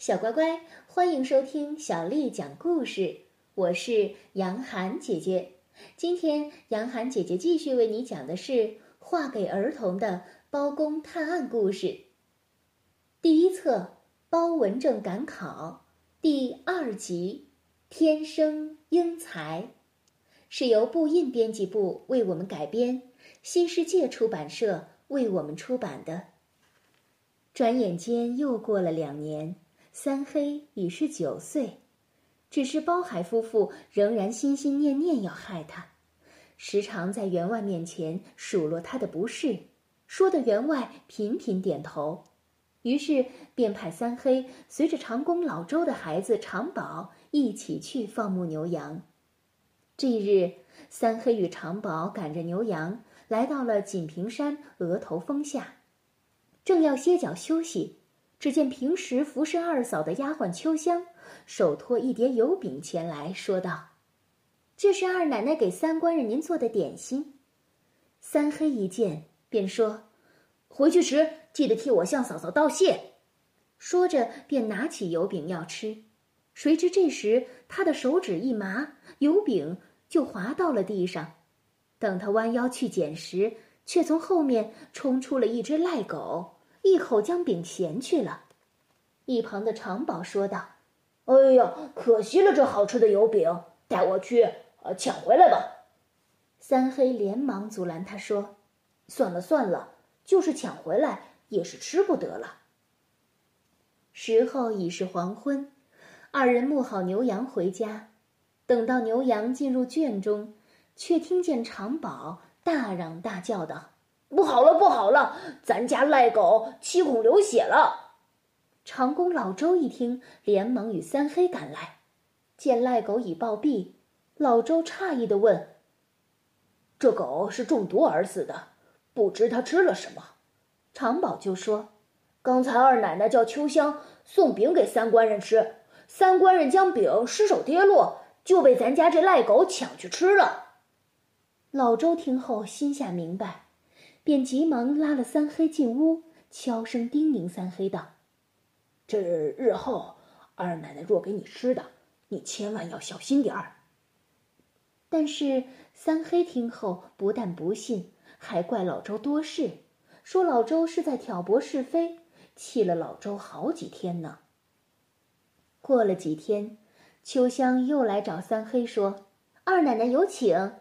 小乖乖，欢迎收听小丽讲故事。我是杨涵姐姐。今天，杨涵姐姐继续为你讲的是画给儿童的包公探案故事。第一册《包文正赶考》第二集《天生英才》，是由布印编辑部为我们改编，新世界出版社为我们出版的。转眼间又过了两年。三黑已是九岁，只是包海夫妇仍然心心念念要害他，时常在员外面前数落他的不是，说的员外频频点头。于是便派三黑随着长工老周的孩子长宝一起去放牧牛羊。这日，三黑与长宝赶着牛羊来到了锦屏山额头峰下，正要歇脚休息。只见平时服侍二嫂的丫鬟秋香，手托一碟油饼前来说道：“这是二奶奶给三官人您做的点心。”三黑一见，便说：“回去时记得替我向嫂嫂道谢。”说着，便拿起油饼要吃，谁知这时他的手指一麻，油饼就滑到了地上。等他弯腰去捡时，却从后面冲出了一只赖狗。一口将饼衔去了，一旁的长宝说道：“哎呀，可惜了这好吃的油饼，带我去呃抢回来吧。”三黑连忙阻拦他说：“算了算了，就是抢回来也是吃不得了。”时候已是黄昏，二人牧好牛羊回家，等到牛羊进入圈中，却听见长宝大嚷大叫道。不好了，不好了！咱家赖狗七孔流血了。长工老周一听，连忙与三黑赶来，见赖狗已暴毙，老周诧异的问：“这狗是中毒而死的，不知它吃了什么？”长宝就说：“刚才二奶奶叫秋香送饼给三官人吃，三官人将饼失手跌落，就被咱家这赖狗抢去吃了。”老周听后心下明白。便急忙拉了三黑进屋，悄声叮咛三黑道：“这日后二奶奶若给你吃的，你千万要小心点儿。”但是三黑听后不但不信，还怪老周多事，说老周是在挑拨是非，气了老周好几天呢。过了几天，秋香又来找三黑说：“二奶奶有请。”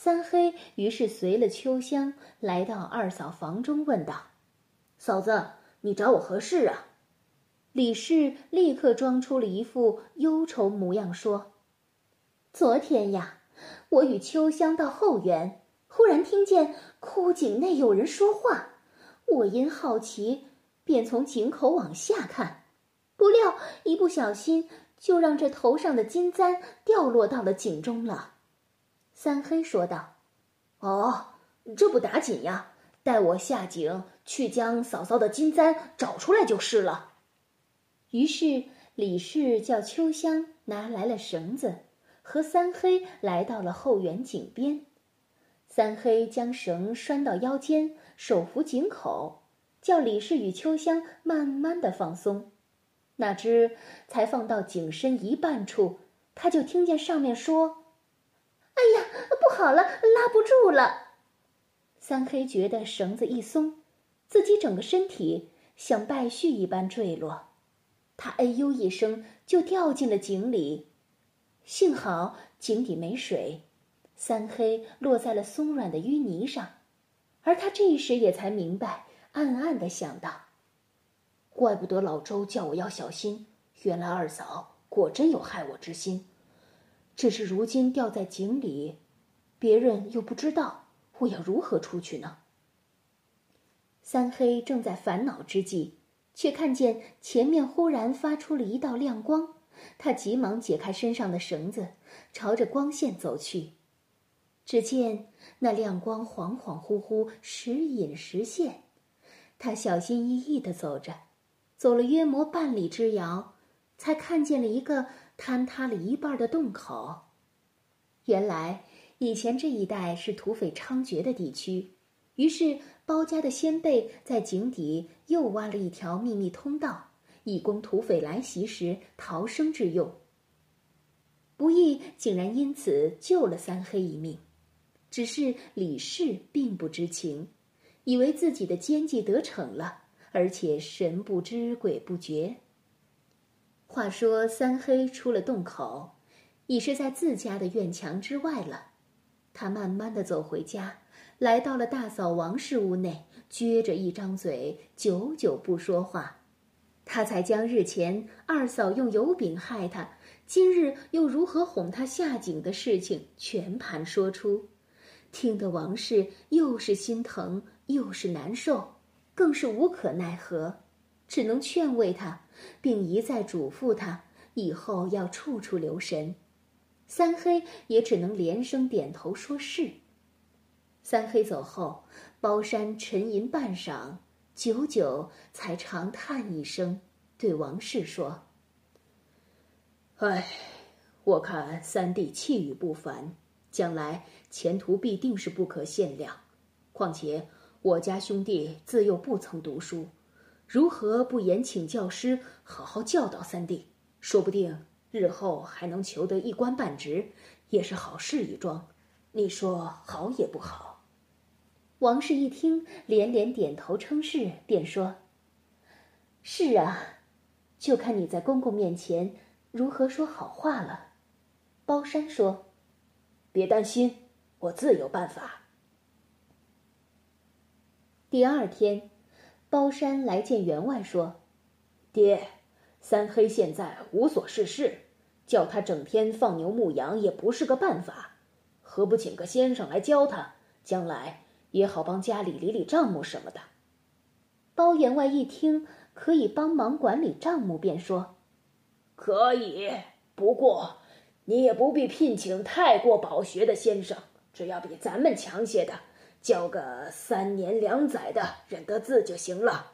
三黑于是随了秋香来到二嫂房中，问道：“嫂子，你找我何事啊？”李氏立刻装出了一副忧愁模样，说：“昨天呀，我与秋香到后园，忽然听见枯井内有人说话，我因好奇，便从井口往下看，不料一不小心就让这头上的金簪掉落到了井中了。”三黑说道：“哦，这不打紧呀，待我下井去将嫂嫂的金簪找出来就是了。”于是李氏叫秋香拿来了绳子，和三黑来到了后园井边。三黑将绳拴到腰间，手扶井口，叫李氏与秋香慢慢的放松。哪知才放到井深一半处，他就听见上面说。哎呀，不好了，拉不住了！三黑觉得绳子一松，自己整个身体像败絮一般坠落，他哎呦一声就掉进了井里。幸好井底没水，三黑落在了松软的淤泥上，而他这时也才明白，暗暗的想到：怪不得老周叫我要小心，原来二嫂果真有害我之心。只是如今掉在井里，别人又不知道，我要如何出去呢？三黑正在烦恼之际，却看见前面忽然发出了一道亮光，他急忙解开身上的绳子，朝着光线走去。只见那亮光恍恍惚惚，时隐时现，他小心翼翼地走着，走了约莫半里之遥，才看见了一个。坍塌了一半的洞口，原来以前这一带是土匪猖獗的地区，于是包家的先辈在井底又挖了一条秘密通道，以供土匪来袭时逃生之用。不易竟然因此救了三黑一命，只是李氏并不知情，以为自己的奸计得逞了，而且神不知鬼不觉。话说三黑出了洞口，已是在自家的院墙之外了。他慢慢的走回家，来到了大嫂王氏屋内，撅着一张嘴，久久不说话。他才将日前二嫂用油饼害他，今日又如何哄他下井的事情全盘说出，听得王氏又是心疼又是难受，更是无可奈何，只能劝慰他，并一再嘱咐他以后要处处留神。三黑也只能连声点头说是。三黑走后，包山沉吟半晌。久久才长叹一声，对王氏说：“唉，我看三弟气宇不凡，将来前途必定是不可限量。况且我家兄弟自幼不曾读书，如何不严请教师，好好教导三弟？说不定日后还能求得一官半职，也是好事一桩。你说好也不好？”王氏一听，连连点头称是，便说：“是啊，就看你在公公面前如何说好话了。”包山说：“别担心，我自有办法。”第二天，包山来见员外，说：“爹，三黑现在无所事事，叫他整天放牛牧羊也不是个办法，何不请个先生来教他，将来？”也好帮家里理理账目什么的。包员外一听可以帮忙管理账目，便说：“可以，不过你也不必聘请太过饱学的先生，只要比咱们强些的，教个三年两载的认得字就行了。”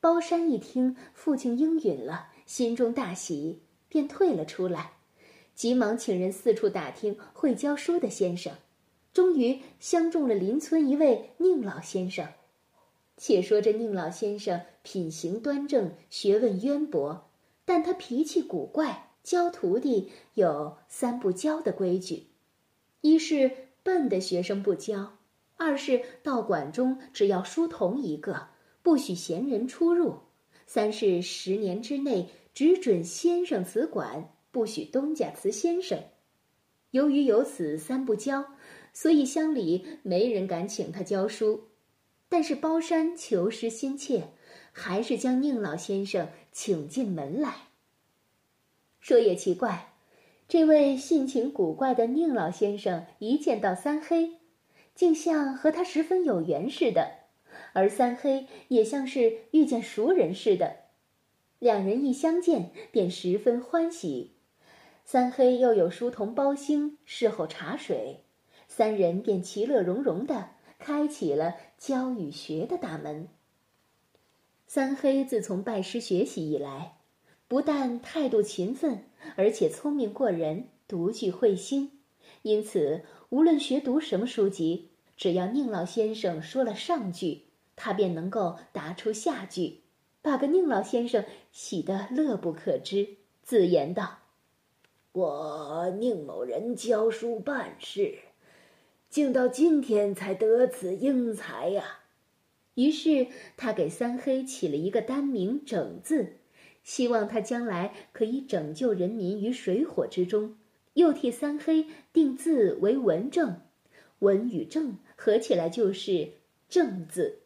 包山一听父亲应允了，心中大喜，便退了出来，急忙请人四处打听会教书的先生。终于相中了邻村一位宁老先生。且说这宁老先生品行端正，学问渊博，但他脾气古怪，教徒弟有三不教的规矩：一是笨的学生不教；二是道馆中只要书童一个，不许闲人出入；三是十年之内只准先生辞馆，不许东家辞先生。由于有此三不教。所以乡里没人敢请他教书，但是包山求师心切，还是将宁老先生请进门来。说也奇怪，这位性情古怪的宁老先生一见到三黑，竟像和他十分有缘似的，而三黑也像是遇见熟人似的。两人一相见，便十分欢喜。三黑又有书童包兴侍候茶水。三人便其乐融融的开启了教与学的大门。三黑自从拜师学习以来，不但态度勤奋，而且聪明过人，独具慧心。因此，无论学读什么书籍，只要宁老先生说了上句，他便能够答出下句，把个宁老先生喜得乐不可支，自言道：“我宁某人教书办事。”竟到今天才得此英才呀！于是他给三黑起了一个单名“整”字，希望他将来可以拯救人民于水火之中。又替三黑定字为文正，文与正合起来就是“正”字，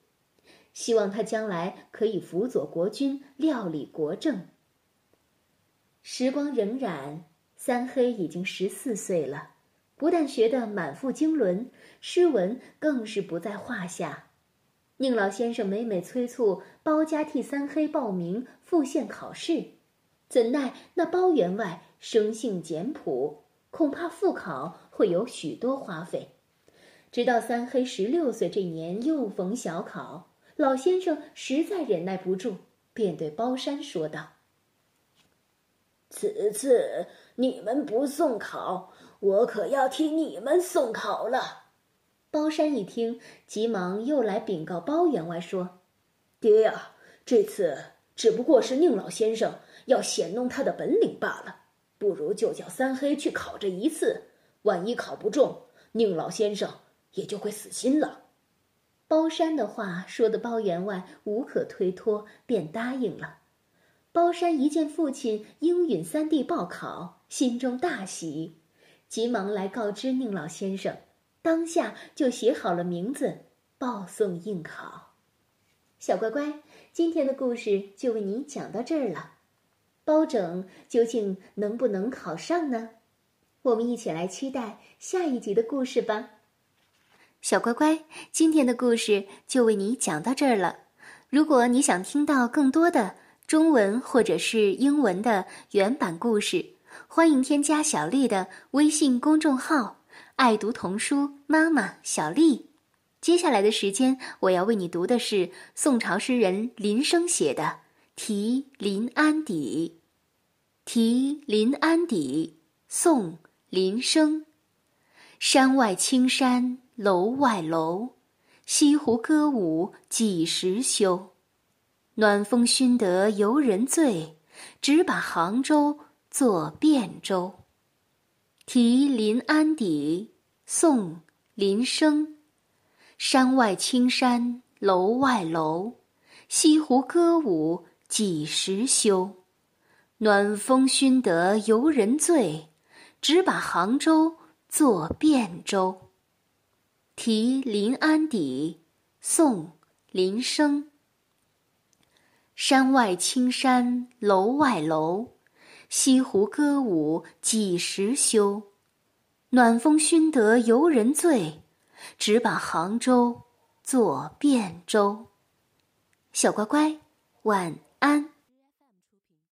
希望他将来可以辅佐国君，料理国政。时光荏苒，三黑已经十四岁了。不但学得满腹经纶，诗文更是不在话下。宁老先生每每催促包家替三黑报名复县考试，怎奈那包员外生性简朴，恐怕复考会有许多花费。直到三黑十六岁这年又逢小考，老先生实在忍耐不住，便对包山说道：“此次你们不送考。”我可要替你们送考了。包山一听，急忙又来禀告包员外说：“爹呀，这次只不过是宁老先生要显弄他的本领罢了。不如就叫三黑去考这一次，万一考不中，宁老先生也就会死心了。包山的话说的包员外无可推脱，便答应了。包山一见父亲应允三弟报考，心中大喜，急忙来告知宁老先生，当下就写好了名字，报送应考。小乖乖，今天的故事就为你讲到这儿了。包拯究竟能不能考上呢？我们一起来期待下一集的故事吧。小乖乖，今天的故事就为你讲到这儿了。如果你想听到更多的中文或者是英文的原版故事，欢迎添加小丽的微信公众号“爱读童书妈妈小丽”。接下来的时间，我要为你读的是宋朝诗人林升写的《题临安邸》。《题临安邸》宋·林升。山外青山楼外楼，西湖歌舞几时休？暖风熏得游人醉，直把杭州作汴州。《题临安邸》宋·林升。山外青山楼外楼，西湖歌舞几时休？暖风熏得游人醉，直把杭州。作汴州。题临安邸，宋·林升。山外青山楼外楼，西湖歌舞几时休？暖风熏得游人醉，直把杭州作汴州。小乖乖，晚安。